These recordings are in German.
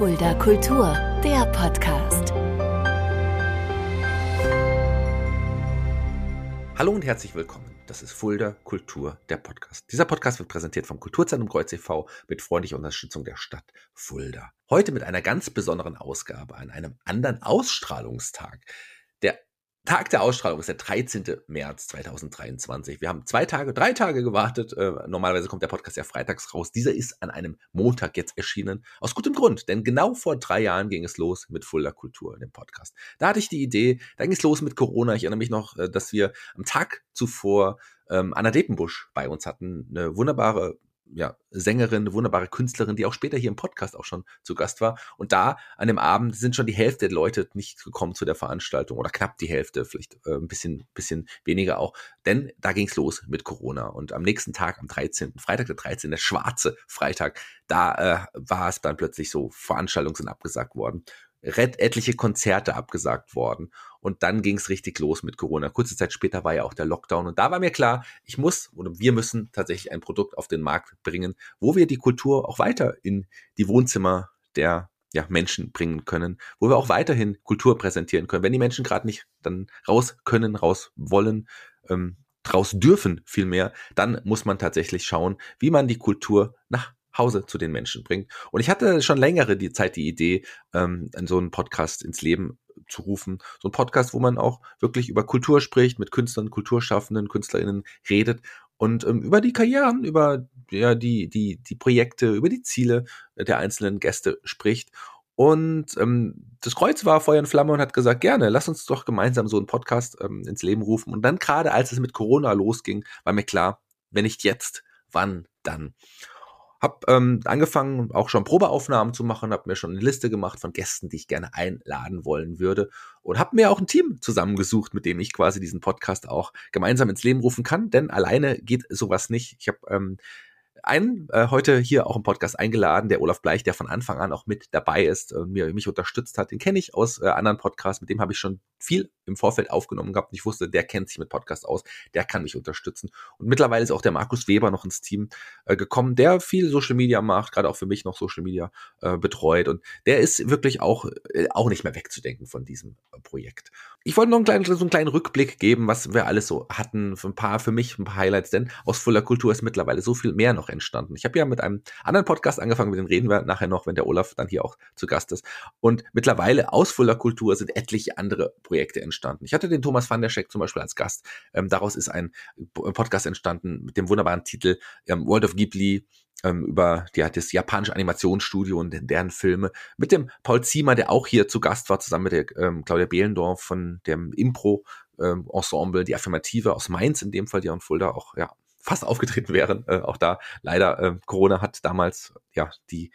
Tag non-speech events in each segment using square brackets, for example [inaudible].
Fulda Kultur, der Podcast. Hallo und herzlich willkommen. Das ist Fulda Kultur, der Podcast. Dieser Podcast wird präsentiert vom Kulturzentrum Kreuz e.V. mit freundlicher Unterstützung der Stadt Fulda. Heute mit einer ganz besonderen Ausgabe an einem anderen Ausstrahlungstag. Der Tag der Ausstrahlung ist der 13. März 2023. Wir haben zwei Tage, drei Tage gewartet. Äh, normalerweise kommt der Podcast ja freitags raus. Dieser ist an einem Montag jetzt erschienen. Aus gutem Grund, denn genau vor drei Jahren ging es los mit Fulda Kultur, dem Podcast. Da hatte ich die Idee, da ging es los mit Corona. Ich erinnere mich noch, äh, dass wir am Tag zuvor ähm, Anna Depenbusch bei uns hatten. Eine wunderbare ja, Sängerin, eine wunderbare Künstlerin, die auch später hier im Podcast auch schon zu Gast war. Und da an dem Abend sind schon die Hälfte der Leute nicht gekommen zu der Veranstaltung oder knapp die Hälfte, vielleicht äh, ein bisschen, bisschen weniger auch. Denn da ging's los mit Corona. Und am nächsten Tag, am 13., Freitag der 13., der schwarze Freitag, da äh, war es dann plötzlich so, Veranstaltungen sind abgesagt worden etliche Konzerte abgesagt worden. Und dann ging es richtig los mit Corona. Kurze Zeit später war ja auch der Lockdown. Und da war mir klar, ich muss oder wir müssen tatsächlich ein Produkt auf den Markt bringen, wo wir die Kultur auch weiter in die Wohnzimmer der ja, Menschen bringen können, wo wir auch weiterhin Kultur präsentieren können. Wenn die Menschen gerade nicht dann raus können, raus wollen, ähm, raus dürfen vielmehr, dann muss man tatsächlich schauen, wie man die Kultur nach Hause zu den Menschen bringt. Und ich hatte schon längere die Zeit die Idee, ähm, so einen Podcast ins Leben zu rufen. So ein Podcast, wo man auch wirklich über Kultur spricht, mit Künstlern, Kulturschaffenden, KünstlerInnen redet und ähm, über die Karrieren, über ja, die, die, die Projekte, über die Ziele der einzelnen Gäste spricht. Und ähm, das Kreuz war Feuer und Flamme und hat gesagt, gerne, lass uns doch gemeinsam so einen Podcast ähm, ins Leben rufen. Und dann gerade als es mit Corona losging, war mir klar, wenn nicht jetzt, wann dann? Hab ähm, angefangen, auch schon Probeaufnahmen zu machen, habe mir schon eine Liste gemacht von Gästen, die ich gerne einladen wollen würde und habe mir auch ein Team zusammengesucht, mit dem ich quasi diesen Podcast auch gemeinsam ins Leben rufen kann, denn alleine geht sowas nicht. Ich habe ähm, einen äh, heute hier auch im Podcast eingeladen, der Olaf Bleich, der von Anfang an auch mit dabei ist und mir mich unterstützt hat. Den kenne ich aus äh, anderen Podcasts, mit dem habe ich schon viel im Vorfeld aufgenommen gehabt. Ich wusste, der kennt sich mit Podcast aus, der kann mich unterstützen. Und mittlerweile ist auch der Markus Weber noch ins Team äh, gekommen, der viel Social Media macht, gerade auch für mich noch Social Media äh, betreut. Und der ist wirklich auch, äh, auch nicht mehr wegzudenken von diesem äh, Projekt. Ich wollte noch einen kleinen, so einen kleinen Rückblick geben, was wir alles so hatten. Für ein paar, für mich ein paar Highlights, denn aus Fuller Kultur ist mittlerweile so viel mehr noch entstanden. Ich habe ja mit einem anderen Podcast angefangen, mit dem reden wir nachher noch, wenn der Olaf dann hier auch zu Gast ist. Und mittlerweile aus Fuller Kultur sind etliche andere Projekte entstanden. Ich hatte den Thomas van der Scheck zum Beispiel als Gast. Ähm, daraus ist ein Podcast entstanden mit dem wunderbaren Titel ähm, World of Ghibli ähm, über die das japanische Animationsstudio und deren Filme mit dem Paul Ziemer, der auch hier zu Gast war, zusammen mit der ähm, Claudia Behlendorf von dem Impro ähm, die Affirmative aus Mainz in dem Fall, die auch in Fulda auch ja fast aufgetreten wären. Äh, auch da leider äh, Corona hat damals ja die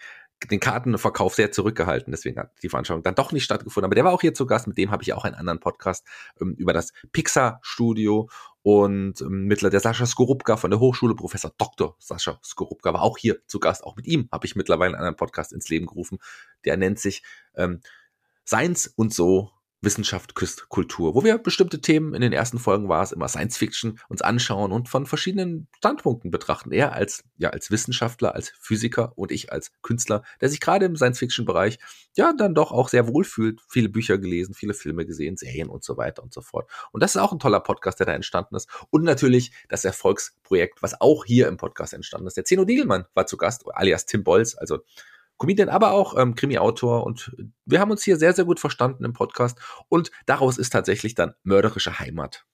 den Kartenverkauf sehr zurückgehalten, deswegen hat die Veranstaltung dann doch nicht stattgefunden. Aber der war auch hier zu Gast, mit dem habe ich auch einen anderen Podcast ähm, über das Pixar-Studio und ähm, mittler der Sascha Skorupka von der Hochschule, Professor Dr. Sascha Skorupka war auch hier zu Gast. Auch mit ihm habe ich mittlerweile einen anderen Podcast ins Leben gerufen. Der nennt sich ähm, Seins und so Wissenschaft küsst Kultur, wo wir bestimmte Themen, in den ersten Folgen war es immer Science Fiction, uns anschauen und von verschiedenen Standpunkten betrachten. Er als, ja, als Wissenschaftler, als Physiker und ich als Künstler, der sich gerade im Science Fiction Bereich ja dann doch auch sehr wohl fühlt, viele Bücher gelesen, viele Filme gesehen, Serien und so weiter und so fort. Und das ist auch ein toller Podcast, der da entstanden ist. Und natürlich das Erfolgsprojekt, was auch hier im Podcast entstanden ist. Der Zeno Diegelmann war zu Gast, alias Tim Bolz, also Comedian, aber auch ähm, Krimi-Autor. Und wir haben uns hier sehr, sehr gut verstanden im Podcast. Und daraus ist tatsächlich dann Mörderische Heimat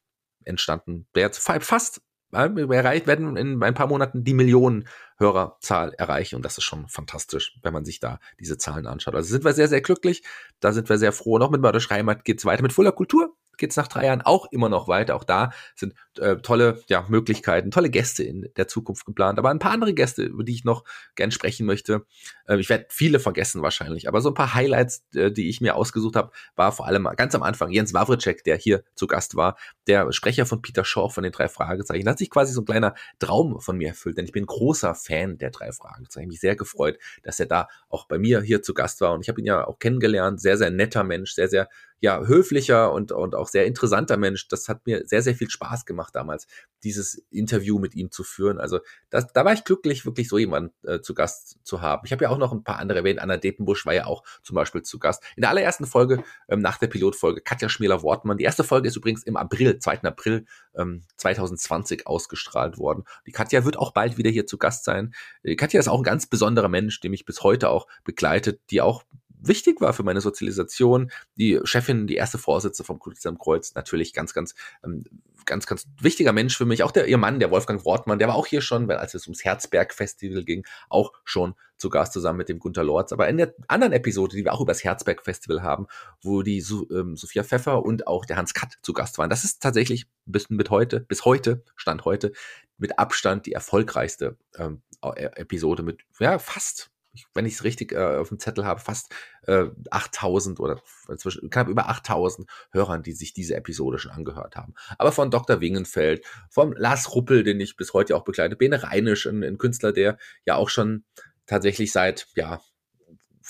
entstanden, der jetzt fast äh, erreicht werden in ein paar Monaten die Millionen Hörerzahl erreichen. Und das ist schon fantastisch, wenn man sich da diese Zahlen anschaut. Also sind wir sehr, sehr glücklich, da sind wir sehr froh. Noch mit Mörderische Heimat geht's weiter mit Fuller Kultur geht's nach drei Jahren auch immer noch weiter. Auch da sind äh, tolle ja, Möglichkeiten, tolle Gäste in der Zukunft geplant. Aber ein paar andere Gäste, über die ich noch gern sprechen möchte. Äh, ich werde viele vergessen wahrscheinlich, aber so ein paar Highlights, äh, die ich mir ausgesucht habe, war vor allem ganz am Anfang Jens Wawritschek, der hier zu Gast war, der Sprecher von Peter Shaw von den drei Fragezeichen. Da hat sich quasi so ein kleiner Traum von mir erfüllt, denn ich bin großer Fan der drei Fragezeichen. Ich mich sehr gefreut, dass er da auch bei mir hier zu Gast war und ich habe ihn ja auch kennengelernt. Sehr, sehr netter Mensch, sehr, sehr ja, höflicher und, und auch sehr interessanter Mensch. Das hat mir sehr, sehr viel Spaß gemacht damals, dieses Interview mit ihm zu führen. Also das, da war ich glücklich, wirklich so jemand äh, zu Gast zu haben. Ich habe ja auch noch ein paar andere erwähnt. Anna Depenbusch war ja auch zum Beispiel zu Gast. In der allerersten Folge, ähm, nach der Pilotfolge, Katja Schmäler-Wortmann. Die erste Folge ist übrigens im April, 2. April ähm, 2020 ausgestrahlt worden. Die Katja wird auch bald wieder hier zu Gast sein. Die Katja ist auch ein ganz besonderer Mensch, der mich bis heute auch begleitet, die auch wichtig war für meine Sozialisation. Die Chefin, die erste Vorsitzende vom Kultur am Kreuz, natürlich ganz, ganz, ähm, ganz, ganz wichtiger Mensch für mich. Auch der, ihr Mann, der Wolfgang Wortmann, der war auch hier schon, als es ums Herzberg-Festival ging, auch schon zu Gast zusammen mit dem Gunter Lorz. Aber in der anderen Episode, die wir auch über das Herzberg-Festival haben, wo die so ähm, Sophia Pfeffer und auch der Hans Katt zu Gast waren, das ist tatsächlich bis mit heute, bis heute, Stand heute, mit Abstand die erfolgreichste ähm, Episode mit ja, fast wenn ich es richtig äh, auf dem Zettel habe, fast äh, 8000 oder zwischen knapp über 8000 Hörern, die sich diese Episode schon angehört haben. Aber von Dr. Wingenfeld, von Lars Ruppel, den ich bis heute auch begleite, Bene Reinisch, ein, ein Künstler, der ja auch schon tatsächlich seit, ja,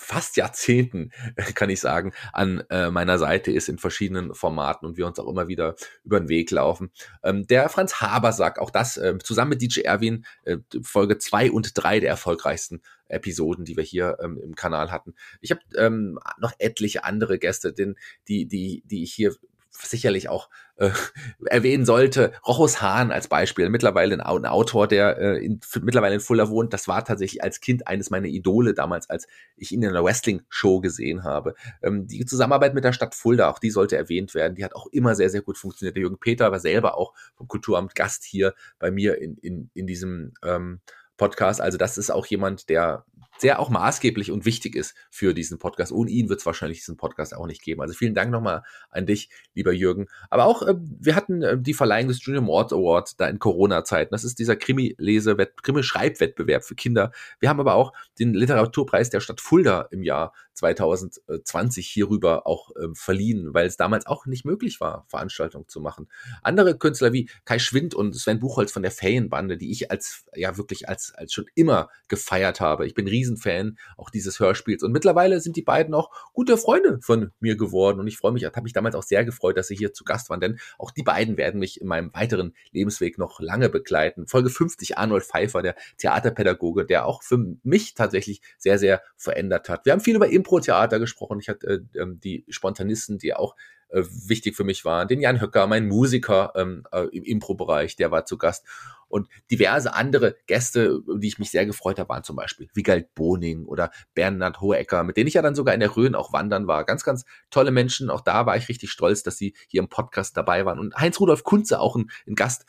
fast Jahrzehnten, [laughs] kann ich sagen, an äh, meiner Seite ist in verschiedenen Formaten und wir uns auch immer wieder über den Weg laufen. Ähm, der Franz Habersack, auch das äh, zusammen mit DJ Erwin, äh, Folge zwei und drei der erfolgreichsten Episoden, die wir hier ähm, im Kanal hatten. Ich habe ähm, noch etliche andere Gäste, den, die, die, die ich hier sicherlich auch äh, [laughs] erwähnen sollte. Rochus Hahn als Beispiel, mittlerweile ein, ein Autor, der äh, in, mittlerweile in Fuller wohnt. Das war tatsächlich als Kind eines meiner Idole damals, als ich ihn in einer Wrestling-Show gesehen habe. Ähm, die Zusammenarbeit mit der Stadt Fulda, auch die sollte erwähnt werden. Die hat auch immer sehr, sehr gut funktioniert. Der Jürgen Peter war selber auch vom Kulturamt Gast hier bei mir in, in, in diesem ähm, Podcast. Also das ist auch jemand, der sehr auch maßgeblich und wichtig ist für diesen Podcast. Ohne ihn wird es wahrscheinlich diesen Podcast auch nicht geben. Also vielen Dank nochmal an dich, lieber Jürgen. Aber auch, äh, wir hatten äh, die Verleihung des Junior Mord Award da in Corona-Zeiten. Das ist dieser Krimi-Lese, Krimi-Schreibwettbewerb für Kinder. Wir haben aber auch den Literaturpreis der Stadt Fulda im Jahr 2020 hierüber auch äh, verliehen, weil es damals auch nicht möglich war, Veranstaltungen zu machen. Andere Künstler wie Kai Schwind und Sven Buchholz von der Ferienbande, die ich als, ja wirklich als, als schon immer gefeiert habe. Ich bin Riesenfan auch dieses Hörspiels und mittlerweile sind die beiden auch gute Freunde von mir geworden und ich freue mich, habe mich damals auch sehr gefreut, dass sie hier zu Gast waren, denn auch die beiden werden mich in meinem weiteren Lebensweg noch lange begleiten. Folge 50 Arnold Pfeiffer, der Theaterpädagoge, der auch für mich tatsächlich sehr, sehr verändert hat. Wir haben viel über Impro-Theater gesprochen. Ich hatte äh, ähm, die Spontanisten, die auch äh, wichtig für mich waren. Den Jan Höcker, mein Musiker ähm, äh, im Impro-Bereich, der war zu Gast. Und diverse andere Gäste, die ich mich sehr gefreut habe, waren zum Beispiel Wigald Boning oder Bernhard Hohecker, mit denen ich ja dann sogar in der Rhön auch wandern war. Ganz, ganz tolle Menschen. Auch da war ich richtig stolz, dass sie hier im Podcast dabei waren. Und Heinz-Rudolf Kunze, auch ein, ein Gast,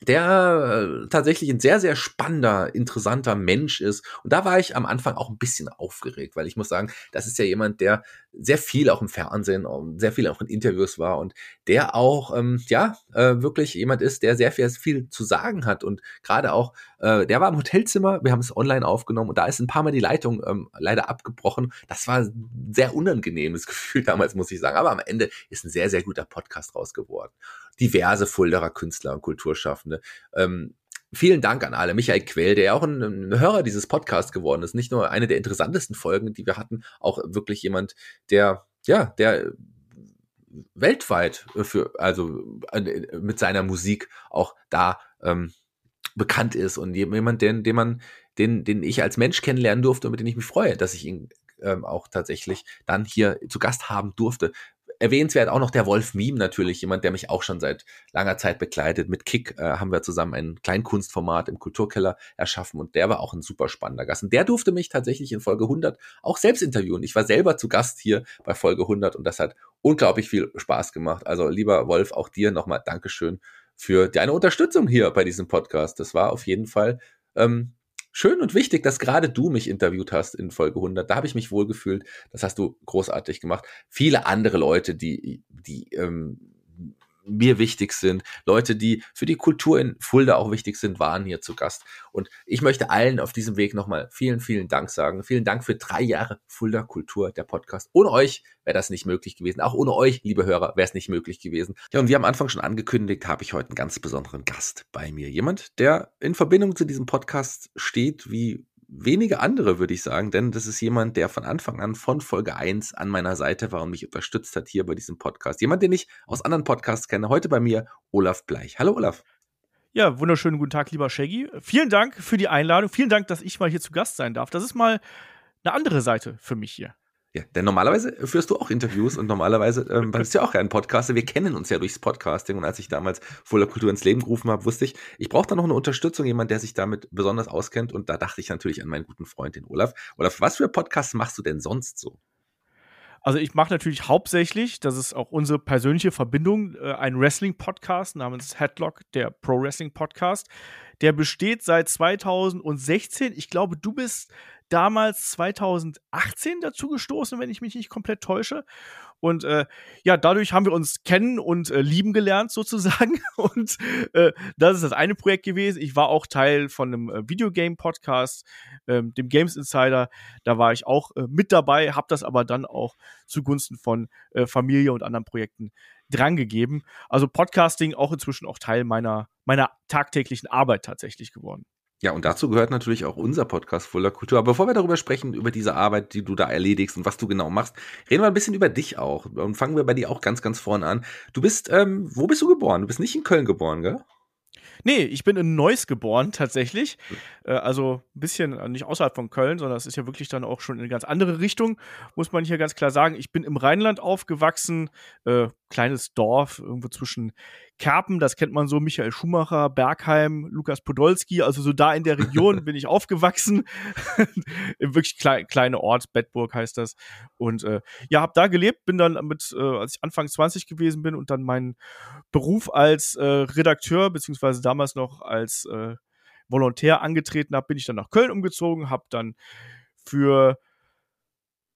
der äh, tatsächlich ein sehr, sehr spannender, interessanter Mensch ist. Und da war ich am Anfang auch ein bisschen aufgeregt, weil ich muss sagen, das ist ja jemand, der sehr viel auch im Fernsehen, sehr viel auch in Interviews war und der auch, ähm, ja, äh, wirklich jemand ist, der sehr viel, viel zu sagen hat und gerade auch, äh, der war im Hotelzimmer, wir haben es online aufgenommen und da ist ein paar Mal die Leitung ähm, leider abgebrochen. Das war ein sehr unangenehmes [laughs] Gefühl damals, muss ich sagen, aber am Ende ist ein sehr, sehr guter Podcast raus geworden. Diverse Fulderer Künstler und Kulturschaffende. Ähm, Vielen Dank an alle. Michael Quell, der ja auch ein, ein, Hörer dieses Podcasts geworden ist. Nicht nur eine der interessantesten Folgen, die wir hatten, auch wirklich jemand, der, ja, der weltweit für, also mit seiner Musik auch da ähm, bekannt ist und jemand, den, den man, den, den ich als Mensch kennenlernen durfte und mit dem ich mich freue, dass ich ihn ähm, auch tatsächlich dann hier zu Gast haben durfte erwähnenswert auch noch der Wolf Meme natürlich, jemand, der mich auch schon seit langer Zeit begleitet. Mit Kick äh, haben wir zusammen ein Kleinkunstformat im Kulturkeller erschaffen und der war auch ein super spannender Gast. Und der durfte mich tatsächlich in Folge 100 auch selbst interviewen. Ich war selber zu Gast hier bei Folge 100 und das hat unglaublich viel Spaß gemacht. Also lieber Wolf, auch dir nochmal Dankeschön für deine Unterstützung hier bei diesem Podcast. Das war auf jeden Fall ähm, schön und wichtig, dass gerade du mich interviewt hast in Folge 100. Da habe ich mich wohlgefühlt. Das hast du großartig gemacht. Viele andere Leute, die, die ähm, mir wichtig sind, Leute, die für die Kultur in Fulda auch wichtig sind, waren hier zu Gast. Und ich möchte allen auf diesem Weg nochmal vielen, vielen Dank sagen. Vielen Dank für drei Jahre Fulda Kultur, der Podcast. Ohne euch wäre das nicht möglich gewesen. Auch ohne euch, liebe Hörer, wäre es nicht möglich gewesen. Ja, und wie am Anfang schon angekündigt, habe ich heute einen ganz besonderen Gast bei mir. Jemand, der in Verbindung zu diesem Podcast steht, wie wenige andere, würde ich sagen, denn das ist jemand, der von Anfang an von Folge 1 an meiner Seite war und mich unterstützt hat hier bei diesem Podcast. Jemand, den ich aus anderen Podcasts kenne. Heute bei mir Olaf Bleich. Hallo Olaf. Ja, wunderschönen guten Tag, lieber Shaggy. Vielen Dank für die Einladung. Vielen Dank, dass ich mal hier zu Gast sein darf. Das ist mal eine andere Seite für mich hier. Ja, denn normalerweise führst du auch Interviews und normalerweise ähm, [laughs] bist du ja auch ein Podcaster. Wir kennen uns ja durchs Podcasting und als ich damals Fuller Kultur ins Leben gerufen habe, wusste ich, ich brauche da noch eine Unterstützung, jemand, der sich damit besonders auskennt und da dachte ich natürlich an meinen guten Freund, den Olaf. Olaf, was für Podcasts machst du denn sonst so? Also ich mache natürlich hauptsächlich, das ist auch unsere persönliche Verbindung, äh, einen Wrestling-Podcast namens Headlock, der Pro Wrestling Podcast. Der besteht seit 2016. Ich glaube, du bist damals 2018 dazu gestoßen, wenn ich mich nicht komplett täusche. Und äh, ja, dadurch haben wir uns kennen und äh, lieben gelernt sozusagen. [laughs] Und äh, das ist das eine Projekt gewesen. Ich war auch Teil von einem äh, Videogame-Podcast, ähm, dem Games Insider. Da war ich auch äh, mit dabei, habe das aber dann auch zugunsten von äh, Familie und anderen Projekten drangegeben. Also Podcasting auch inzwischen auch Teil meiner, meiner tagtäglichen Arbeit tatsächlich geworden. Ja, und dazu gehört natürlich auch unser Podcast Fuller Kultur. Aber bevor wir darüber sprechen, über diese Arbeit, die du da erledigst und was du genau machst, reden wir ein bisschen über dich auch. Und fangen wir bei dir auch ganz, ganz vorne an. Du bist, ähm, wo bist du geboren? Du bist nicht in Köln geboren, gell? Nee, ich bin in Neuss geboren, tatsächlich. Äh, also ein bisschen äh, nicht außerhalb von Köln, sondern es ist ja wirklich dann auch schon in eine ganz andere Richtung, muss man hier ganz klar sagen. Ich bin im Rheinland aufgewachsen, äh, kleines Dorf, irgendwo zwischen Kerpen, das kennt man so, Michael Schumacher, Bergheim, Lukas Podolski, also so da in der Region [laughs] bin ich aufgewachsen. [laughs] Im wirklich klein, kleine Ort, Bedburg heißt das. Und äh, ja, habe da gelebt, bin dann mit, äh, als ich Anfang 20 gewesen bin und dann meinen Beruf als äh, Redakteur, beziehungsweise damals noch als äh, Volontär angetreten habe, bin ich dann nach Köln umgezogen, habe dann für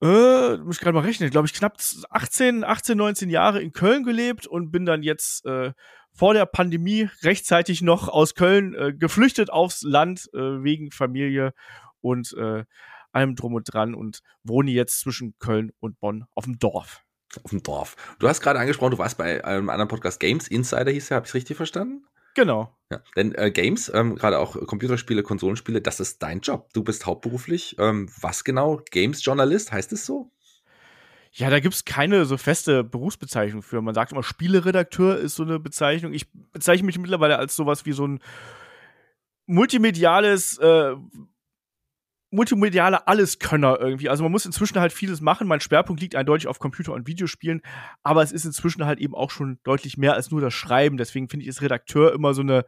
äh, muss ich gerade mal rechnen, glaube ich, knapp 18, 18, 19 Jahre in Köln gelebt und bin dann jetzt äh, vor der Pandemie rechtzeitig noch aus Köln äh, geflüchtet aufs Land äh, wegen Familie und äh, allem drum und dran und wohne jetzt zwischen Köln und Bonn auf dem Dorf. Auf dem Dorf. Du hast gerade angesprochen, du warst bei einem anderen Podcast Games Insider hieß er, habe ich richtig verstanden? Genau. Ja, denn äh, Games, ähm, gerade auch Computerspiele, Konsolenspiele, das ist dein Job. Du bist hauptberuflich, ähm, was genau? Games-Journalist, heißt es so? Ja, da gibt es keine so feste Berufsbezeichnung für. Man sagt immer, Spieleredakteur ist so eine Bezeichnung. Ich bezeichne mich mittlerweile als sowas wie so ein multimediales äh, multimediale Alleskönner irgendwie. Also man muss inzwischen halt vieles machen. Mein Schwerpunkt liegt eindeutig auf Computer- und Videospielen, aber es ist inzwischen halt eben auch schon deutlich mehr als nur das Schreiben. Deswegen finde ich ist Redakteur immer so eine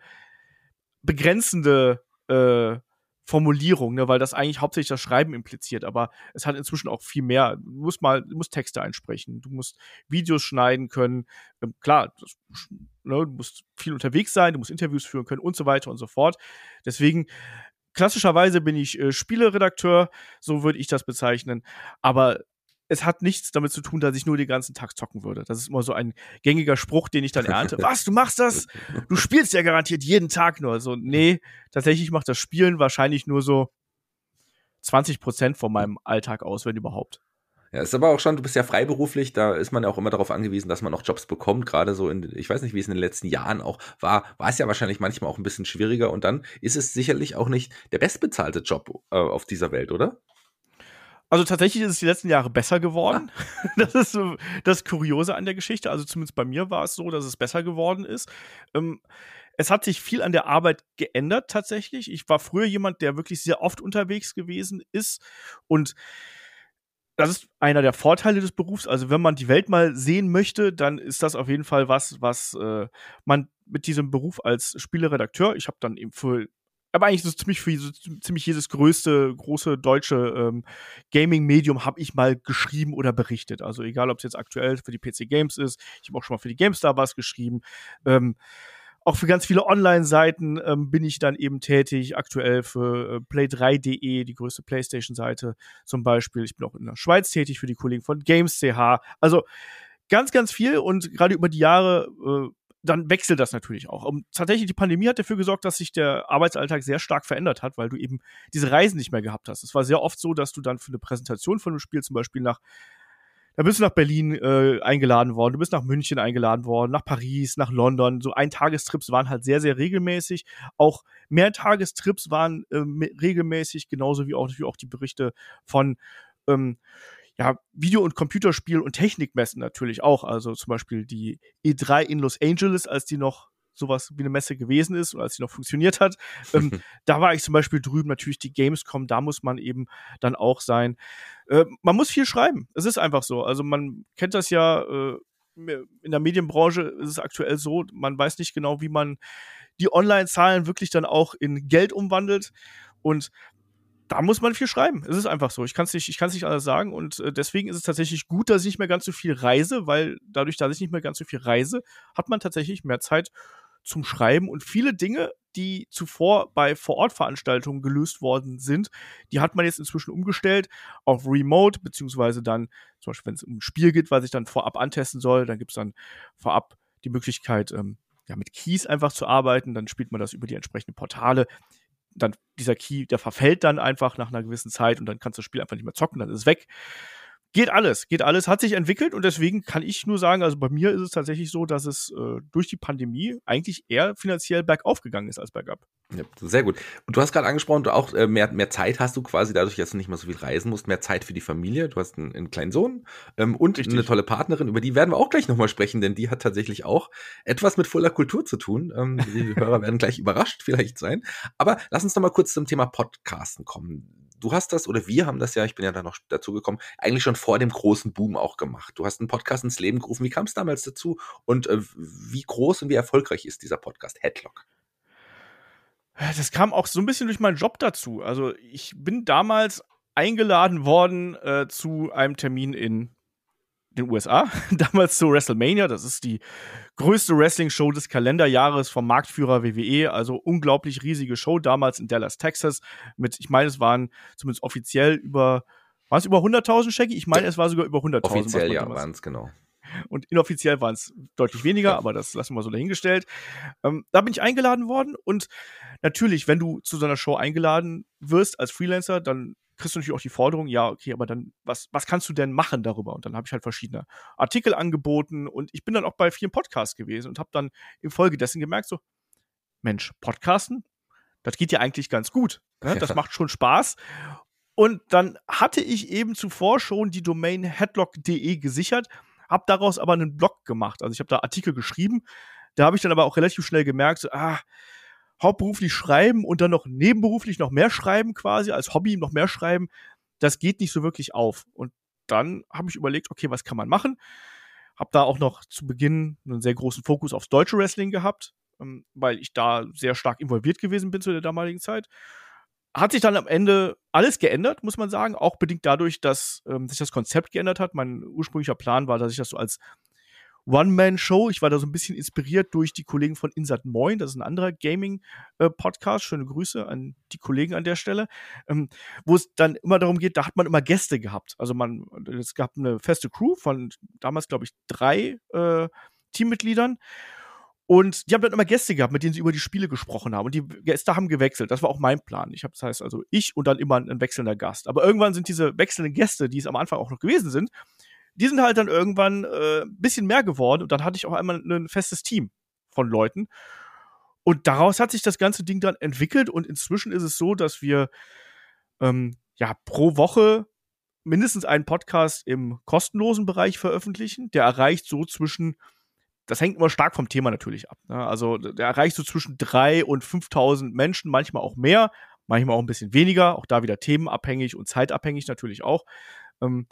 begrenzende äh, Formulierung, ne, weil das eigentlich hauptsächlich das Schreiben impliziert, aber es hat inzwischen auch viel mehr. Du musst mal, du musst Texte einsprechen, du musst Videos schneiden können. Ähm, klar, das, ne, du musst viel unterwegs sein, du musst Interviews führen können und so weiter und so fort. Deswegen klassischerweise bin ich äh, Spieleredakteur, so würde ich das bezeichnen. Aber es hat nichts damit zu tun, dass ich nur den ganzen Tag zocken würde. Das ist immer so ein gängiger Spruch, den ich dann ernte. [laughs] Was, du machst das? Du spielst ja garantiert jeden Tag nur. So, nee, tatsächlich macht das Spielen wahrscheinlich nur so 20 Prozent von meinem Alltag aus, wenn überhaupt. Ja, ist aber auch schon, du bist ja freiberuflich, da ist man ja auch immer darauf angewiesen, dass man auch Jobs bekommt, gerade so in, ich weiß nicht, wie es in den letzten Jahren auch war, war es ja wahrscheinlich manchmal auch ein bisschen schwieriger und dann ist es sicherlich auch nicht der bestbezahlte Job äh, auf dieser Welt, oder? Also tatsächlich ist es die letzten Jahre besser geworden. Ah. [laughs] Das ist so das Kuriose an der Geschichte. Also zumindest bei mir war es so, dass es besser geworden ist. Ähm, es hat sich viel an der Arbeit geändert tatsächlich. Ich war früher jemand, der wirklich sehr oft unterwegs gewesen ist und das ist einer der Vorteile des Berufs. Also wenn man die Welt mal sehen möchte, dann ist das auf jeden Fall was, was äh, man mit diesem Beruf als Spieleredakteur, ich habe dann eben für aber eigentlich so ziemlich für so ziemlich jedes größte große deutsche ähm, Gaming-Medium habe ich mal geschrieben oder berichtet. Also egal, ob es jetzt aktuell für die PC Games ist, ich habe auch schon mal für die GameStar was geschrieben. Ähm, auch für ganz viele Online-Seiten ähm, bin ich dann eben tätig. Aktuell für äh, play3.de, die größte PlayStation-Seite zum Beispiel. Ich bin auch in der Schweiz tätig für die Kollegen von Games.ch. Also ganz, ganz viel und gerade über die Jahre äh, dann wechselt das natürlich auch. Und tatsächlich, die Pandemie hat dafür gesorgt, dass sich der Arbeitsalltag sehr stark verändert hat, weil du eben diese Reisen nicht mehr gehabt hast. Es war sehr oft so, dass du dann für eine Präsentation von einem Spiel zum Beispiel nach da bist du nach Berlin äh, eingeladen worden, du bist nach München eingeladen worden, nach Paris, nach London. So Eintagestrips waren halt sehr, sehr regelmäßig. Auch Mehrtagestrips waren äh, regelmäßig, genauso wie auch, wie auch die Berichte von ähm, ja, Video- und Computerspiel- und Technikmessen natürlich auch. Also zum Beispiel die E3 in Los Angeles, als die noch sowas wie eine Messe gewesen ist und als sie noch funktioniert hat. ähm, [laughs] da war ich zum Beispiel drüben, natürlich die Gamescom, da muss man eben dann auch sein. Äh, man muss viel schreiben. Es ist einfach so. Also man kennt das ja, äh, in der Medienbranche ist es aktuell so, man weiß nicht genau, wie man die Online-Zahlen wirklich dann auch in Geld umwandelt. Und da muss man viel schreiben. Es ist einfach so. Ich kann es nicht, nicht anders sagen. Und äh, deswegen ist es tatsächlich gut, dass ich nicht mehr ganz so viel reise, weil dadurch, dass ich nicht mehr ganz so viel reise, hat man tatsächlich mehr Zeit zum Schreiben. Und viele Dinge, die zuvor bei Vorortveranstaltungen gelöst worden sind, die hat man jetzt inzwischen umgestellt auf Remote, beziehungsweise dann, zum Beispiel, wenn es um ein Spiel geht, was ich dann vorab antesten soll, dann gibt es dann vorab die Möglichkeit, ähm, ja, mit Keys einfach zu arbeiten, dann spielt man das über die entsprechenden Portale. Dann dieser Key, der verfällt dann einfach nach einer gewissen Zeit und dann kannst du das Spiel einfach nicht mehr zocken, dann ist es weg geht alles, geht alles, hat sich entwickelt und deswegen kann ich nur sagen, also bei mir ist es tatsächlich so, dass es äh, durch die Pandemie eigentlich eher finanziell bergauf gegangen ist als bergab. Ja, sehr gut. Und du hast gerade angesprochen, du auch äh, mehr, mehr Zeit hast du quasi dadurch, dass du nicht mehr so viel reisen musst, mehr Zeit für die Familie. Du hast einen, einen kleinen Sohn ähm, und Richtig. eine tolle Partnerin, über die werden wir auch gleich nochmal sprechen, denn die hat tatsächlich auch etwas mit voller Kultur zu tun. Ähm, die Hörer werden gleich überrascht vielleicht sein. Aber lass uns noch mal kurz zum Thema Podcasten kommen du hast das oder wir haben das ja, ich bin ja da noch dazu gekommen, eigentlich schon vor dem großen Boom auch gemacht. Du hast einen Podcast ins Leben gerufen. Wie kam es damals dazu und äh, wie groß und wie erfolgreich ist dieser Podcast Headlock? Das kam auch so ein bisschen durch meinen Job dazu. Also ich bin damals eingeladen worden äh, zu einem Termin in den USA, [laughs] damals zu WrestleMania. Das ist die größte Wrestling-Show des Kalenderjahres vom Marktführer WWE. Also unglaublich riesige Show, damals in Dallas, Texas. Mit, ich meine, es waren zumindest offiziell über, war es über 100.000 Shaggy? Ich meine, es war sogar über 100.000. Offiziell, ja, waren es, genau. Und inoffiziell waren es deutlich weniger, aber das lassen wir so dahingestellt. Ähm, da bin ich eingeladen worden und natürlich, wenn du zu so einer Show eingeladen wirst als Freelancer, dann kriegst du natürlich auch die Forderung, ja, okay, aber dann, was, was kannst du denn machen darüber? Und dann habe ich halt verschiedene Artikel angeboten und ich bin dann auch bei vielen Podcasts gewesen und habe dann infolgedessen gemerkt, so, Mensch, Podcasten, das geht ja eigentlich ganz gut. Ne? Das macht schon Spaß. Und dann hatte ich eben zuvor schon die Domain headlock.de gesichert, habe daraus aber einen Blog gemacht. Also ich habe da Artikel geschrieben. Da habe ich dann aber auch relativ schnell gemerkt, so, ah, hauptberuflich schreiben und dann noch nebenberuflich noch mehr schreiben quasi, als Hobby noch mehr schreiben, das geht nicht so wirklich auf. Und dann habe ich überlegt, okay, was kann man machen? Hab da auch noch zu Beginn einen sehr großen Fokus aufs deutsche Wrestling gehabt, ähm, weil ich da sehr stark involviert gewesen bin zu der damaligen Zeit. Hat sich dann am Ende alles geändert, muss man sagen, auch bedingt dadurch, dass ähm, sich das Konzept geändert hat. Mein ursprünglicher Plan war, dass ich das so als One-Man-Show. Ich war da so ein bisschen inspiriert durch die Kollegen von Insat Moin. Das ist ein anderer Gaming-Podcast. Schöne Grüße an die Kollegen an der Stelle. Ähm, wo es dann immer darum geht, da hat man immer Gäste gehabt. Also man, es gab eine feste Crew von damals, glaube ich, drei äh, Teammitgliedern. Und die haben dann immer Gäste gehabt, mit denen sie über die Spiele gesprochen haben. Und die Gäste haben gewechselt. Das war auch mein Plan. Ich habe, das heißt also ich und dann immer ein, ein wechselnder Gast. Aber irgendwann sind diese wechselnden Gäste, die es am Anfang auch noch gewesen sind, die sind halt dann irgendwann äh, ein bisschen mehr geworden und dann hatte ich auch einmal ein festes Team von Leuten. Und daraus hat sich das ganze Ding dann entwickelt und inzwischen ist es so, dass wir ähm, ja pro Woche mindestens einen Podcast im kostenlosen Bereich veröffentlichen. Der erreicht so zwischen, das hängt immer stark vom Thema natürlich ab. Ne? Also der erreicht so zwischen drei und 5000 Menschen, manchmal auch mehr, manchmal auch ein bisschen weniger, auch da wieder themenabhängig und zeitabhängig natürlich auch. Ähm,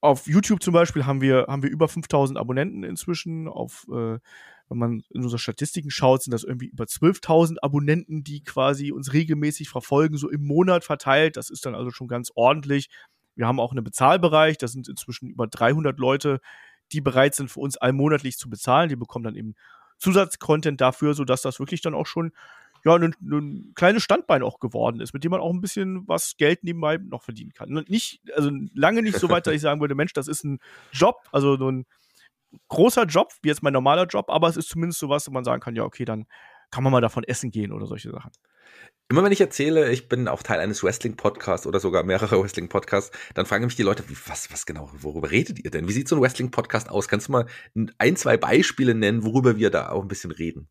auf YouTube zum Beispiel haben wir, haben wir über 5000 Abonnenten inzwischen. Auf, äh, wenn man in unsere Statistiken schaut, sind das irgendwie über 12.000 Abonnenten, die quasi uns regelmäßig verfolgen, so im Monat verteilt. Das ist dann also schon ganz ordentlich. Wir haben auch einen Bezahlbereich. Das sind inzwischen über 300 Leute, die bereit sind, für uns allmonatlich zu bezahlen. Die bekommen dann eben Zusatzcontent dafür, sodass das wirklich dann auch schon ja, ein, ein kleines Standbein auch geworden ist, mit dem man auch ein bisschen was Geld nebenbei noch verdienen kann. Nicht, also lange nicht so weit, dass ich sagen würde, Mensch, das ist ein Job, also so ein großer Job, wie jetzt mein normaler Job, aber es ist zumindest so was, wo man sagen kann, ja, okay, dann kann man mal davon essen gehen oder solche Sachen. Immer wenn ich erzähle, ich bin auch Teil eines Wrestling-Podcasts oder sogar mehrerer Wrestling-Podcasts, dann fragen mich die Leute, was, was genau, worüber redet ihr denn? Wie sieht so ein Wrestling-Podcast aus? Kannst du mal ein, zwei Beispiele nennen, worüber wir da auch ein bisschen reden?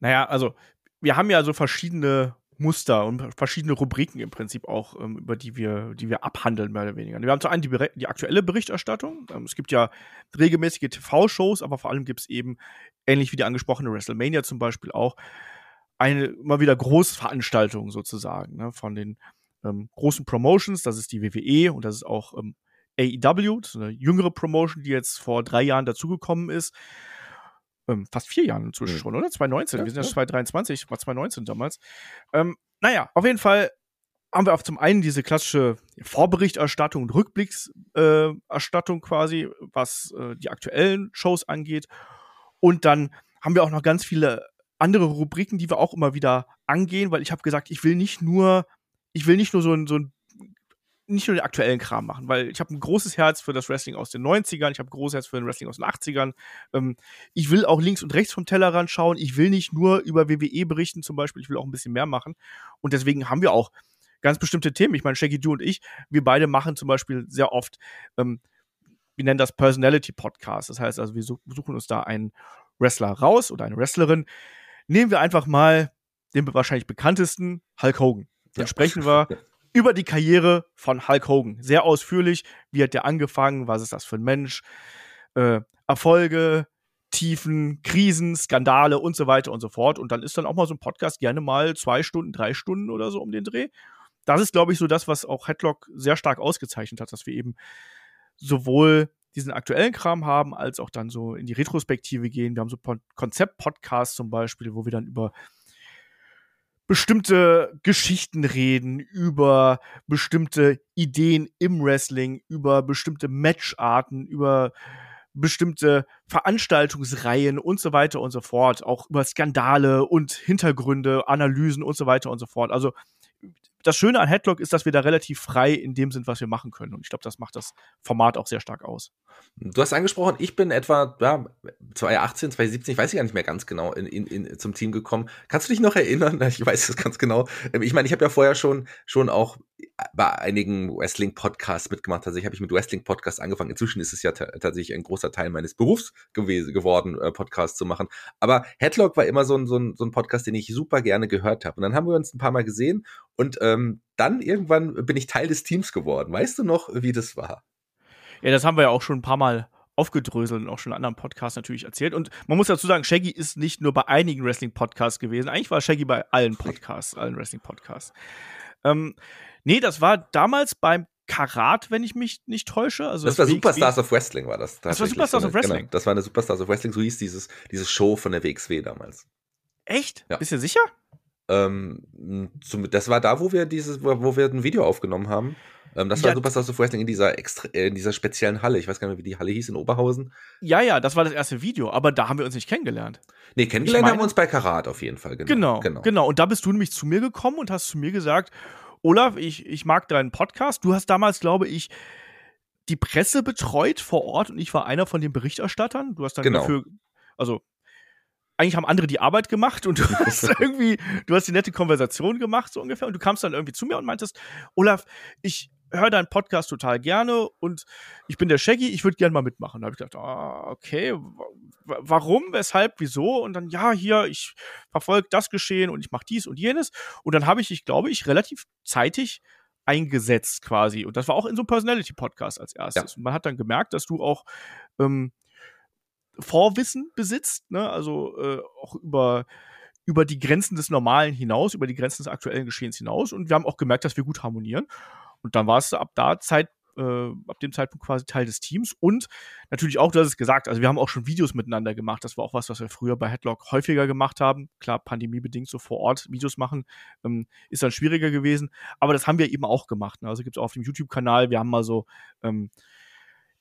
Naja, also wir haben ja so verschiedene Muster und verschiedene Rubriken im Prinzip auch, ähm, über die wir, die wir abhandeln, mehr oder weniger. Wir haben zum einen die, die aktuelle Berichterstattung. Ähm, es gibt ja regelmäßige TV-Shows, aber vor allem gibt es eben, ähnlich wie die angesprochene WrestleMania zum Beispiel auch, eine immer wieder Großveranstaltung sozusagen ne, von den ähm, großen Promotions. Das ist die WWE und das ist auch ähm, AEW, das ist eine jüngere Promotion, die jetzt vor drei Jahren dazugekommen ist. Ähm, fast vier Jahren inzwischen mhm. schon, oder? 2019. Ja, wir sind ja, ja 2023, war 2019 damals. Ähm, naja, auf jeden Fall haben wir auch zum einen diese klassische Vorberichterstattung und Rückblickserstattung äh, quasi, was äh, die aktuellen Shows angeht. Und dann haben wir auch noch ganz viele andere Rubriken, die wir auch immer wieder angehen, weil ich habe gesagt, ich will nicht nur, ich will nicht nur so ein, so ein nicht nur den aktuellen Kram machen, weil ich habe ein großes Herz für das Wrestling aus den 90ern, ich habe ein großes Herz für den Wrestling aus den 80ern. Ähm, ich will auch links und rechts vom Tellerrand schauen. Ich will nicht nur über WWE berichten zum Beispiel, ich will auch ein bisschen mehr machen. Und deswegen haben wir auch ganz bestimmte Themen. Ich meine, Shaggy, du und ich, wir beide machen zum Beispiel sehr oft, ähm, wir nennen das Personality Podcast. Das heißt also, wir suchen uns da einen Wrestler raus oder eine Wrestlerin, Nehmen wir einfach mal den wahrscheinlich bekanntesten, Hulk Hogan. Dann ja. sprechen wir [laughs] über die Karriere von Hulk Hogan. Sehr ausführlich. Wie hat der angefangen? Was ist das für ein Mensch? Äh, Erfolge, Tiefen, Krisen, Skandale und so weiter und so fort. Und dann ist dann auch mal so ein Podcast gerne mal zwei Stunden, drei Stunden oder so um den Dreh. Das ist, glaube ich, so das, was auch Headlock sehr stark ausgezeichnet hat, dass wir eben sowohl diesen aktuellen Kram haben, als auch dann so in die Retrospektive gehen. Wir haben so Konzept-Podcasts zum Beispiel, wo wir dann über bestimmte Geschichten reden, über bestimmte Ideen im Wrestling, über bestimmte Matcharten, über bestimmte Veranstaltungsreihen und so weiter und so fort, auch über Skandale und Hintergründe, Analysen und so weiter und so fort. Also das Schöne an Headlock ist, dass wir da relativ frei in dem sind, was wir machen können. Und ich glaube, das macht das Format auch sehr stark aus. Du hast angesprochen, ich bin etwa ja, 2018, 2017, ich weiß gar nicht mehr ganz genau, in, in, in, zum Team gekommen. Kannst du dich noch erinnern? [laughs] Ich weiß es ganz genau. Ähm, ich meine, ich habe ja vorher schon, schon auch bei einigen Wrestling-Podcasts mitgemacht. Also ich habe ich mit Wrestling-Podcasts angefangen. Inzwischen ist es ja tatsächlich ein großer Teil meines Berufs geworden, äh, Podcasts zu machen. Aber Headlock war immer so ein, so, ein, so ein Podcast, den ich super gerne gehört habe. Und dann haben wir uns ein paar Mal gesehen und ähm, dann irgendwann bin ich Teil des Teams geworden. Weißt du noch, wie das war? Ja, das haben wir ja auch schon ein paar Mal aufgedröselt und auch schon in anderen Podcasts natürlich erzählt. Und man muss dazu sagen, Shaggy ist nicht nur bei einigen Wrestling-Podcasts gewesen. Eigentlich war Shaggy bei allen Podcasts, allen Wrestling-Podcasts. Ähm, nee, das war damals beim Karat, wenn ich mich nicht täusche. Also das, das war Superstars of Wrestling, war das. Das war Superstars of Wrestling. Genau, das war eine Superstars of Wrestling, so hieß dieses, dieses Show von der WXW damals. Echt? Ja. Bist du sicher? Ähm, zum, das war da, wo wir dieses, wo, wir ein Video aufgenommen haben. Ähm, das war ja, Superstars of Wrestling in dieser, extra, äh, in dieser speziellen Halle. Ich weiß gar nicht mehr, wie die Halle hieß in Oberhausen. Ja, ja, das war das erste Video, aber da haben wir uns nicht kennengelernt. Nee, kennengelernt meine, haben wir uns bei Karat auf jeden Fall. Genau, genau, genau. Genau. Und da bist du nämlich zu mir gekommen und hast zu mir gesagt, Olaf, ich, ich mag deinen Podcast. Du hast damals, glaube ich, die Presse betreut vor Ort und ich war einer von den Berichterstattern. Du hast dann genau. dafür, also eigentlich haben andere die Arbeit gemacht und du [laughs] hast irgendwie, du hast die nette Konversation gemacht, so ungefähr. Und du kamst dann irgendwie zu mir und meintest, Olaf, ich höre deinen Podcast total gerne und ich bin der Shaggy, ich würde gerne mal mitmachen. Da habe ich gedacht, ah, okay, warum, weshalb, wieso? Und dann, ja, hier, ich verfolge das Geschehen und ich mache dies und jenes. Und dann habe ich ich glaube ich, relativ zeitig eingesetzt quasi. Und das war auch in so einem Personality-Podcast als erstes. Ja. Und man hat dann gemerkt, dass du auch ähm, Vorwissen besitzt, ne? also äh, auch über über die Grenzen des Normalen hinaus, über die Grenzen des aktuellen Geschehens hinaus. Und wir haben auch gemerkt, dass wir gut harmonieren. Und dann war es ab da Zeit, äh, ab dem Zeitpunkt quasi Teil des Teams. Und natürlich auch, du hast es gesagt, also wir haben auch schon Videos miteinander gemacht. Das war auch was, was wir früher bei Headlock häufiger gemacht haben. Klar, pandemiebedingt so vor Ort Videos machen, ähm, ist dann schwieriger gewesen. Aber das haben wir eben auch gemacht. Ne? Also gibt es auch auf dem YouTube-Kanal, wir haben mal so ähm,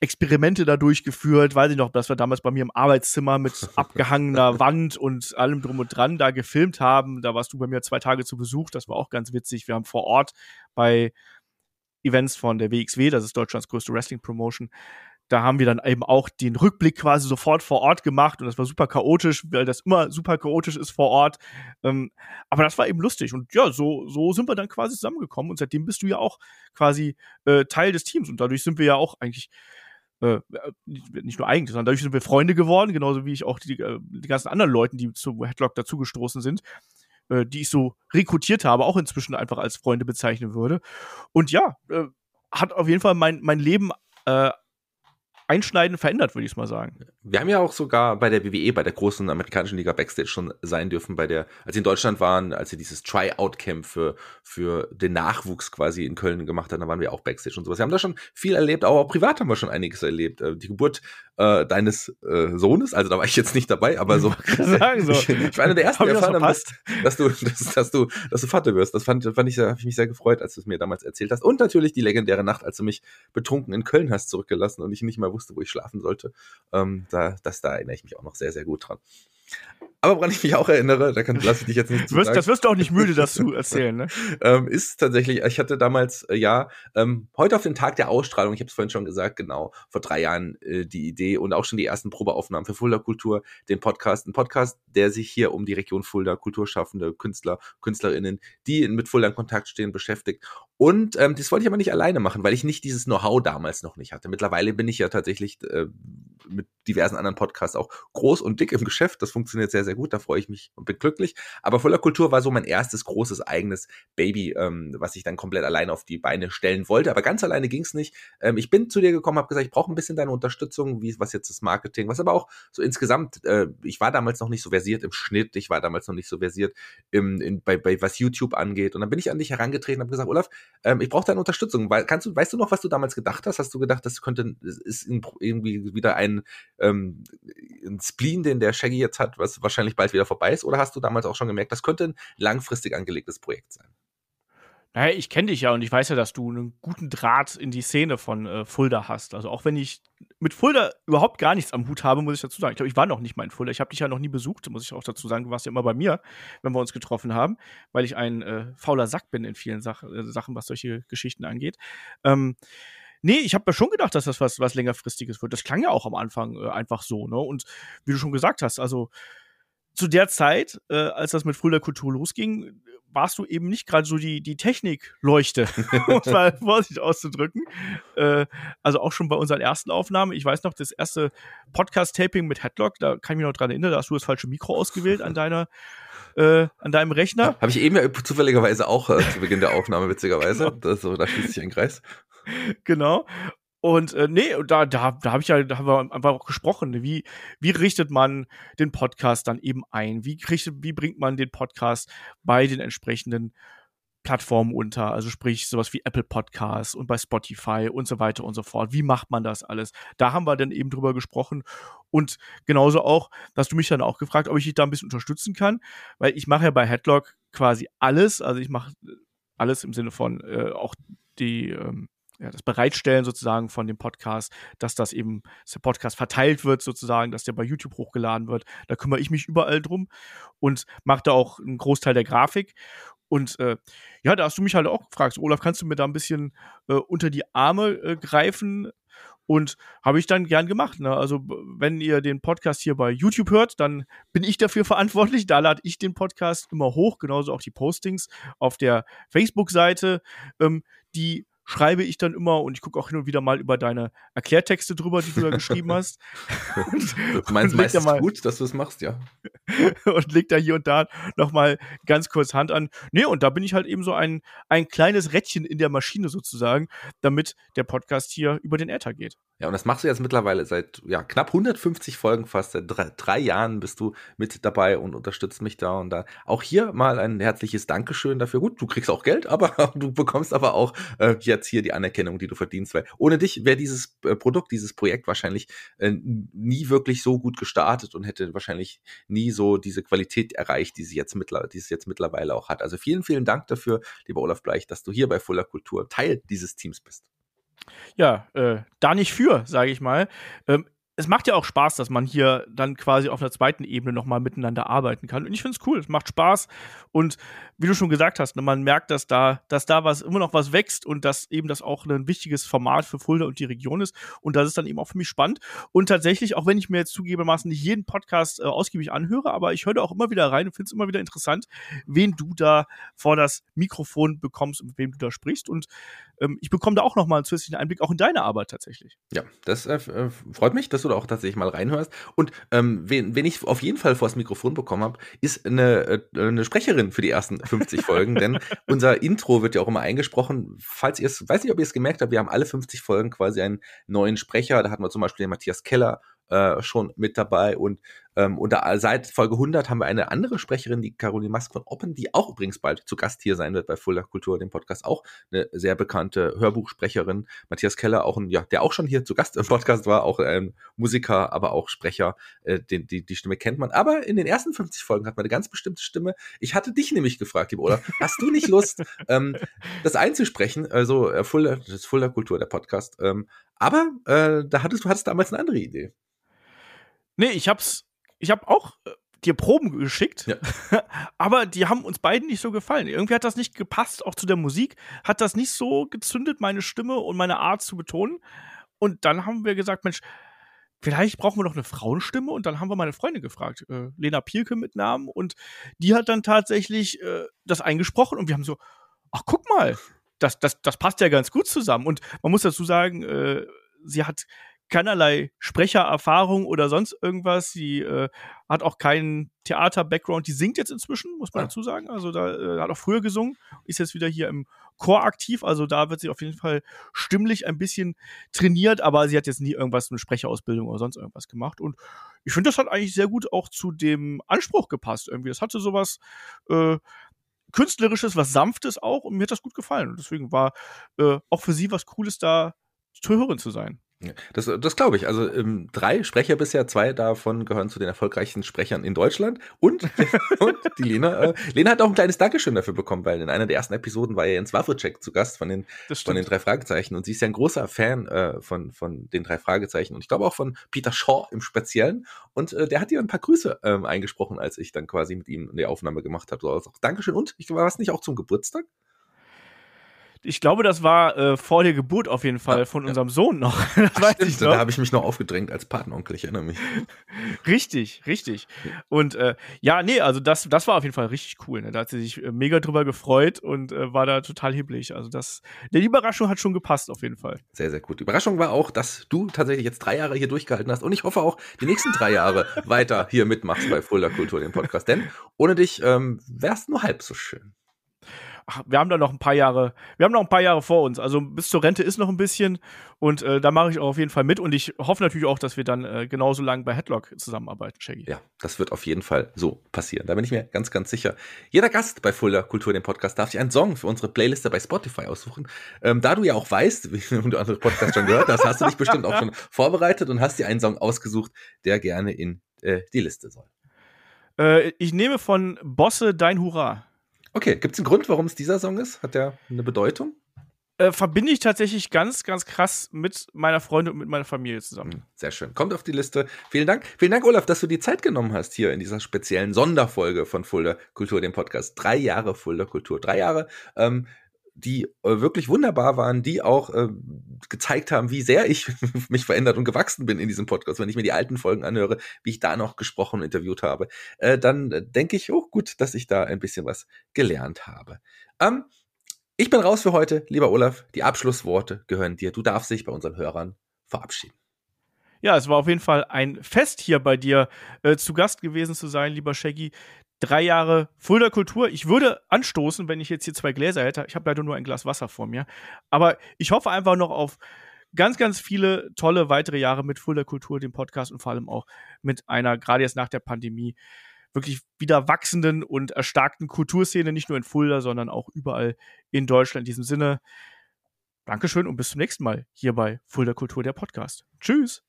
Experimente da durchgeführt, weiß ich noch, dass wir damals bei mir im Arbeitszimmer mit [laughs] abgehangener Wand und allem drum und dran da gefilmt haben. Da warst du bei mir zwei Tage zu Besuch, das war auch ganz witzig. Wir haben vor Ort bei Events von der WXW, das ist Deutschlands größte Wrestling-Promotion, da haben wir dann eben auch den Rückblick quasi sofort vor Ort gemacht und das war super chaotisch, weil das immer super chaotisch ist vor Ort. Ähm, aber das war eben lustig und ja, so, so sind wir dann quasi zusammengekommen und seitdem bist du ja auch quasi äh, Teil des Teams und dadurch sind wir ja auch eigentlich äh, nicht nur eigentlich, sondern dadurch sind wir Freunde geworden, genauso wie ich auch die, äh, die ganzen anderen Leuten, die zu Headlock dazugestoßen sind, äh, die ich so rekrutiert habe, auch inzwischen einfach als Freunde bezeichnen würde. Und ja, äh, hat auf jeden Fall mein, mein Leben äh, einschneidend verändert, würde ich mal sagen. Wir haben ja auch sogar bei der WWE, bei der großen amerikanischen Liga Backstage schon sein dürfen, bei der, als sie in Deutschland waren, als sie dieses Tryout-Camp für, für den Nachwuchs quasi in Köln gemacht haben, da waren wir auch Backstage und sowas. Wir haben da schon viel erlebt, aber auch privat haben wir schon einiges erlebt. Äh, die Geburt äh, deines äh, Sohnes, also da war ich jetzt nicht dabei, aber so. [laughs] sagen so. Ich, [laughs] ich war einer der ersten, der erfahren haben, dass, du, [laughs] dass, dass du, dass du Vater wirst. Das fand, fand ich, habe ich mich sehr gefreut, als du es mir damals erzählt hast. Und natürlich die legendäre Nacht, als du mich betrunken in Köln hast zurückgelassen und ich nicht mal wusste, wo ich schlafen sollte. Ähm, da, das, da erinnere ich mich auch noch sehr, sehr gut dran. Aber woran ich mich auch erinnere, da kann, lasse ich dich jetzt nicht zu wirst, Das wirst du auch nicht müde, das [laughs] zu erzählen, ne? ähm, ist tatsächlich, ich hatte damals, äh, ja, ähm, heute auf den Tag der Ausstrahlung, ich habe es vorhin schon gesagt, genau, vor drei Jahren äh, die Idee und auch schon die ersten Probeaufnahmen für Fulda Kultur, den Podcast, ein Podcast, der sich hier um die Region Fulda, Kulturschaffende, Künstler, Künstlerinnen, die mit Fulda in Kontakt stehen, beschäftigt. Und ähm, das wollte ich aber nicht alleine machen, weil ich nicht dieses Know-how damals noch nicht hatte. Mittlerweile bin ich ja tatsächlich äh, mit diversen anderen Podcasts auch groß und dick im Geschäft. Das funktioniert sehr, sehr gut. Da freue ich mich und bin glücklich. Aber Voller Kultur war so mein erstes großes eigenes Baby, ähm, was ich dann komplett alleine auf die Beine stellen wollte. Aber ganz alleine ging es nicht. Ähm, ich bin zu dir gekommen, habe gesagt, ich brauche ein bisschen deine Unterstützung, wie was jetzt das Marketing, was aber auch so insgesamt. Äh, ich war damals noch nicht so versiert im Schnitt. Ich war damals noch nicht so versiert im, in, bei, bei was YouTube angeht. Und dann bin ich an dich herangetreten und habe gesagt, Olaf, ähm, ich brauche deine Unterstützung. Weil, kannst du, weißt du noch, was du damals gedacht hast? Hast du gedacht, das könnte ist irgendwie wieder ein, ähm, ein Spleen, den der Shaggy jetzt hat, was wahrscheinlich bald wieder vorbei ist? Oder hast du damals auch schon gemerkt, das könnte ein langfristig angelegtes Projekt sein? Naja, ich kenne dich ja und ich weiß ja, dass du einen guten Draht in die Szene von äh, Fulda hast. Also auch wenn ich mit Fulda überhaupt gar nichts am Hut habe, muss ich dazu sagen. Ich glaube, ich war noch nicht mal in Fulda. Ich habe dich ja noch nie besucht, muss ich auch dazu sagen. Du warst ja immer bei mir, wenn wir uns getroffen haben, weil ich ein äh, fauler Sack bin in vielen Sach äh, Sachen, was solche Geschichten angeht. Ähm, Nee, ich habe mir schon gedacht, dass das was, was längerfristiges wird. Das klang ja auch am Anfang äh, einfach so, ne? Und wie du schon gesagt hast, also zu der Zeit, äh, als das mit Früher Kultur losging, warst du eben nicht gerade so die, die Technikleuchte, [laughs] um es mal vorsichtig auszudrücken. Äh, also auch schon bei unseren ersten Aufnahmen. Ich weiß noch, das erste Podcast-Taping mit Headlock, da kann ich mich noch dran erinnern, da hast du das falsche Mikro ausgewählt an deiner äh, an deinem Rechner. Habe ich eben ja zufälligerweise auch äh, zu Beginn der [laughs] Aufnahme, witzigerweise. Genau. Das, so, da schließt sich ein Kreis. Genau. Und äh, nee, da, da, da habe ich ja, da haben wir einfach auch gesprochen. Wie, wie richtet man den Podcast dann eben ein? Wie, richtet, wie bringt man den Podcast bei den entsprechenden Plattformen unter? Also sprich sowas wie Apple Podcasts und bei Spotify und so weiter und so fort. Wie macht man das alles? Da haben wir dann eben drüber gesprochen. Und genauso auch, dass du mich dann auch gefragt, ob ich dich da ein bisschen unterstützen kann, weil ich mache ja bei Headlock quasi alles. Also ich mache alles im Sinne von äh, auch die ähm, ja, das Bereitstellen sozusagen von dem Podcast, dass das eben, dass der Podcast verteilt wird sozusagen, dass der bei YouTube hochgeladen wird. Da kümmere ich mich überall drum und mache da auch einen Großteil der Grafik. Und äh, ja, da hast du mich halt auch gefragt, Olaf, kannst du mir da ein bisschen äh, unter die Arme äh, greifen? Und habe ich dann gern gemacht. Ne? Also, wenn ihr den Podcast hier bei YouTube hört, dann bin ich dafür verantwortlich. Da lade ich den Podcast immer hoch, genauso auch die Postings auf der Facebook-Seite. Ähm, die schreibe ich dann immer und ich gucke auch hin und wieder mal über deine Erklärtexte drüber, die du da geschrieben [laughs] hast. und, du meinst meistens mal, gut, dass du es machst, ja. [laughs] und leg da hier und da nochmal ganz kurz Hand an. Nee, und da bin ich halt eben so ein, ein kleines Rädchen in der Maschine sozusagen, damit der Podcast hier über den Äther geht. Ja, und das machst du jetzt mittlerweile seit ja, knapp 150 Folgen, fast seit drei, drei, Jahren bist du mit dabei und unterstützt mich da und da. Auch hier mal ein herzliches Dankeschön dafür. Gut, du kriegst auch Geld, aber [laughs] du bekommst aber auch äh, jetzt hier die Anerkennung, die du verdienst, weil ohne dich wäre dieses äh, Produkt, dieses Projekt wahrscheinlich äh, nie wirklich so gut gestartet und hätte wahrscheinlich nie so diese Qualität erreicht, die sie jetzt, mittler die es jetzt mittlerweile auch hat. Also vielen, vielen Dank dafür, lieber Olaf Bleich, dass du hier bei Fuller Kultur Teil dieses Teams bist. Ja, äh, da nicht für, sage ich mal. Ähm, es macht ja auch Spaß, dass man hier dann quasi auf einer zweiten Ebene nochmal miteinander arbeiten kann. Und ich finde es cool, es macht Spaß. Und wie du schon gesagt hast, ne, man merkt, dass da, dass da was immer noch was wächst und dass eben das auch ein wichtiges Format für Fulda und die Region ist. Und das ist dann eben auch für mich spannend. Und tatsächlich, auch wenn ich mir jetzt zugegebenermaßen nicht jeden Podcast äh, ausgiebig anhöre, aber ich höre auch immer wieder rein und finde es immer wieder interessant, wen du da vor das Mikrofon bekommst und mit wem du da sprichst. Und ähm, ich bekomme da auch nochmal einen zusätzlichen Einblick auch in deine Arbeit tatsächlich. Ja, das äh, äh freut mich, dass da auch tatsächlich mal reinhörst. Und ähm, wen, wen ich auf jeden Fall vors Mikrofon bekommen habe, ist eine, äh, eine Sprecherin für die ersten 50 Folgen, denn [laughs] unser Intro wird ja auch immer eingesprochen. Falls ihr es, weiß nicht, ob ihr es gemerkt habt, wir haben alle 50 Folgen quasi einen neuen Sprecher. Da hatten wir zum Beispiel den Matthias Keller äh, schon mit dabei und ähm, und da, seit Folge 100 haben wir eine andere Sprecherin, die Caroline Mask von Oppen, die auch übrigens bald zu Gast hier sein wird bei Fuller Kultur, dem Podcast, auch eine sehr bekannte Hörbuchsprecherin. Matthias Keller, auch ein, ja, der auch schon hier zu Gast im Podcast war, auch ein Musiker, aber auch Sprecher. Äh, den, die, die Stimme kennt man. Aber in den ersten 50 Folgen hat man eine ganz bestimmte Stimme. Ich hatte dich nämlich gefragt, lieber Olaf, hast du nicht Lust, [laughs] ähm, das einzusprechen? Also äh, Fuller, das ist Fuller Kultur, der Podcast. Ähm, aber äh, da hattest du hattest damals eine andere Idee. Nee, ich hab's ich habe auch äh, dir Proben geschickt, ja. [laughs] aber die haben uns beiden nicht so gefallen. Irgendwie hat das nicht gepasst, auch zu der Musik, hat das nicht so gezündet, meine Stimme und meine Art zu betonen. Und dann haben wir gesagt, Mensch, vielleicht brauchen wir noch eine Frauenstimme. Und dann haben wir meine Freundin gefragt, äh, Lena Pielke mit Namen. Und die hat dann tatsächlich äh, das eingesprochen und wir haben so, ach guck mal, das, das, das passt ja ganz gut zusammen. Und man muss dazu sagen, äh, sie hat keinerlei Sprechererfahrung oder sonst irgendwas. Sie äh, hat auch keinen Theater-Background. Die singt jetzt inzwischen, muss man ja. dazu sagen. Also da äh, hat auch früher gesungen, ist jetzt wieder hier im Chor aktiv. Also da wird sie auf jeden Fall stimmlich ein bisschen trainiert, aber sie hat jetzt nie irgendwas mit Sprecherausbildung oder sonst irgendwas gemacht. Und ich finde, das hat eigentlich sehr gut auch zu dem Anspruch gepasst. Irgendwie, das hatte sowas äh, künstlerisches, was sanftes auch. Und mir hat das gut gefallen. Und deswegen war äh, auch für sie was Cooles da zu hören zu sein. Das, das glaube ich. Also ähm, drei Sprecher bisher, zwei davon gehören zu den erfolgreichsten Sprechern in Deutschland. Und, [laughs] und die Lena. Äh, Lena hat auch ein kleines Dankeschön dafür bekommen, weil in einer der ersten Episoden war ja Jens Wawrczyk zu Gast von den, von den drei Fragezeichen. Und sie ist ja ein großer Fan äh, von, von den drei Fragezeichen. Und ich glaube auch von Peter Shaw im Speziellen. Und äh, der hat ihr ein paar Grüße ähm, eingesprochen, als ich dann quasi mit ihm die Aufnahme gemacht habe. So, also Dankeschön. Und ich war es nicht auch zum Geburtstag? Ich glaube, das war äh, vor der Geburt auf jeden Fall ja, von ja. unserem Sohn noch. [laughs] das Ach, weiß stimmt, ich noch. Da habe ich mich noch aufgedrängt als Patenonkel, ich erinnere mich. [laughs] richtig, richtig. Und äh, ja, nee, also das, das war auf jeden Fall richtig cool. Ne? Da hat sie sich äh, mega drüber gefreut und äh, war da total hibbelig. Also das, die Überraschung hat schon gepasst auf jeden Fall. Sehr, sehr gut. Die Überraschung war auch, dass du tatsächlich jetzt drei Jahre hier durchgehalten hast und ich hoffe auch die nächsten drei Jahre [laughs] weiter hier mitmachst bei Fulda Kultur, dem Podcast. Denn ohne dich ähm, wär's nur halb so schön ach, wir haben da noch ein paar Jahre, wir haben noch ein paar Jahre vor uns. Also bis zur Rente ist noch ein bisschen und äh, da mache ich auch auf jeden Fall mit und ich hoffe natürlich auch, dass wir dann äh, genauso lange bei Headlock zusammenarbeiten, Shaggy. Ja, das wird auf jeden Fall so passieren. Da bin ich mir ganz, ganz sicher. Jeder Gast bei Fuller Kultur, dem Podcast, darf sich einen Song für unsere Playliste bei Spotify aussuchen. Ähm, da du ja auch weißt, [laughs] wie du andere Podcasts schon gehört hast, hast du dich bestimmt auch schon vorbereitet und hast dir einen Song ausgesucht, der gerne in äh, die Liste soll. Äh, ich nehme von Bosse Dein Hurra. Okay, gibt es einen Grund, warum es dieser Song ist? Hat der eine Bedeutung? Äh, verbinde ich tatsächlich ganz, ganz krass mit meiner Freundin und mit meiner Familie zusammen. Hm, sehr schön. Kommt auf die Liste. Vielen Dank. Vielen Dank, Olaf, dass du die Zeit genommen hast hier in dieser speziellen Sonderfolge von Fulda Kultur, dem Podcast. Drei Jahre Fulda Kultur. Drei Jahre. Ähm, die äh, wirklich wunderbar waren, die auch äh, gezeigt haben, wie sehr ich [laughs] mich verändert und gewachsen bin in diesem Podcast. Wenn ich mir die alten Folgen anhöre, wie ich da noch gesprochen und interviewt habe, äh, dann äh, denke ich, oh gut, dass ich da ein bisschen was gelernt habe. Ähm, ich bin raus für heute, lieber Olaf. Die Abschlussworte gehören dir. Du darfst dich bei unseren Hörern verabschieden. Ja, es war auf jeden Fall ein Fest hier bei dir äh, zu Gast gewesen zu sein, lieber Shaggy drei Jahre Fulda Kultur. Ich würde anstoßen, wenn ich jetzt hier zwei Gläser hätte. Ich habe leider nur ein Glas Wasser vor mir. Aber ich hoffe einfach noch auf ganz, ganz viele tolle weitere Jahre mit Fulda Kultur, dem Podcast und vor allem auch mit einer, gerade jetzt nach der Pandemie, wirklich wieder wachsenden und erstarkten Kulturszene, nicht nur in Fulda, sondern auch überall in Deutschland. In diesem Sinne, Dankeschön und bis zum nächsten Mal hier bei Fulda Kultur, der Podcast. Tschüss!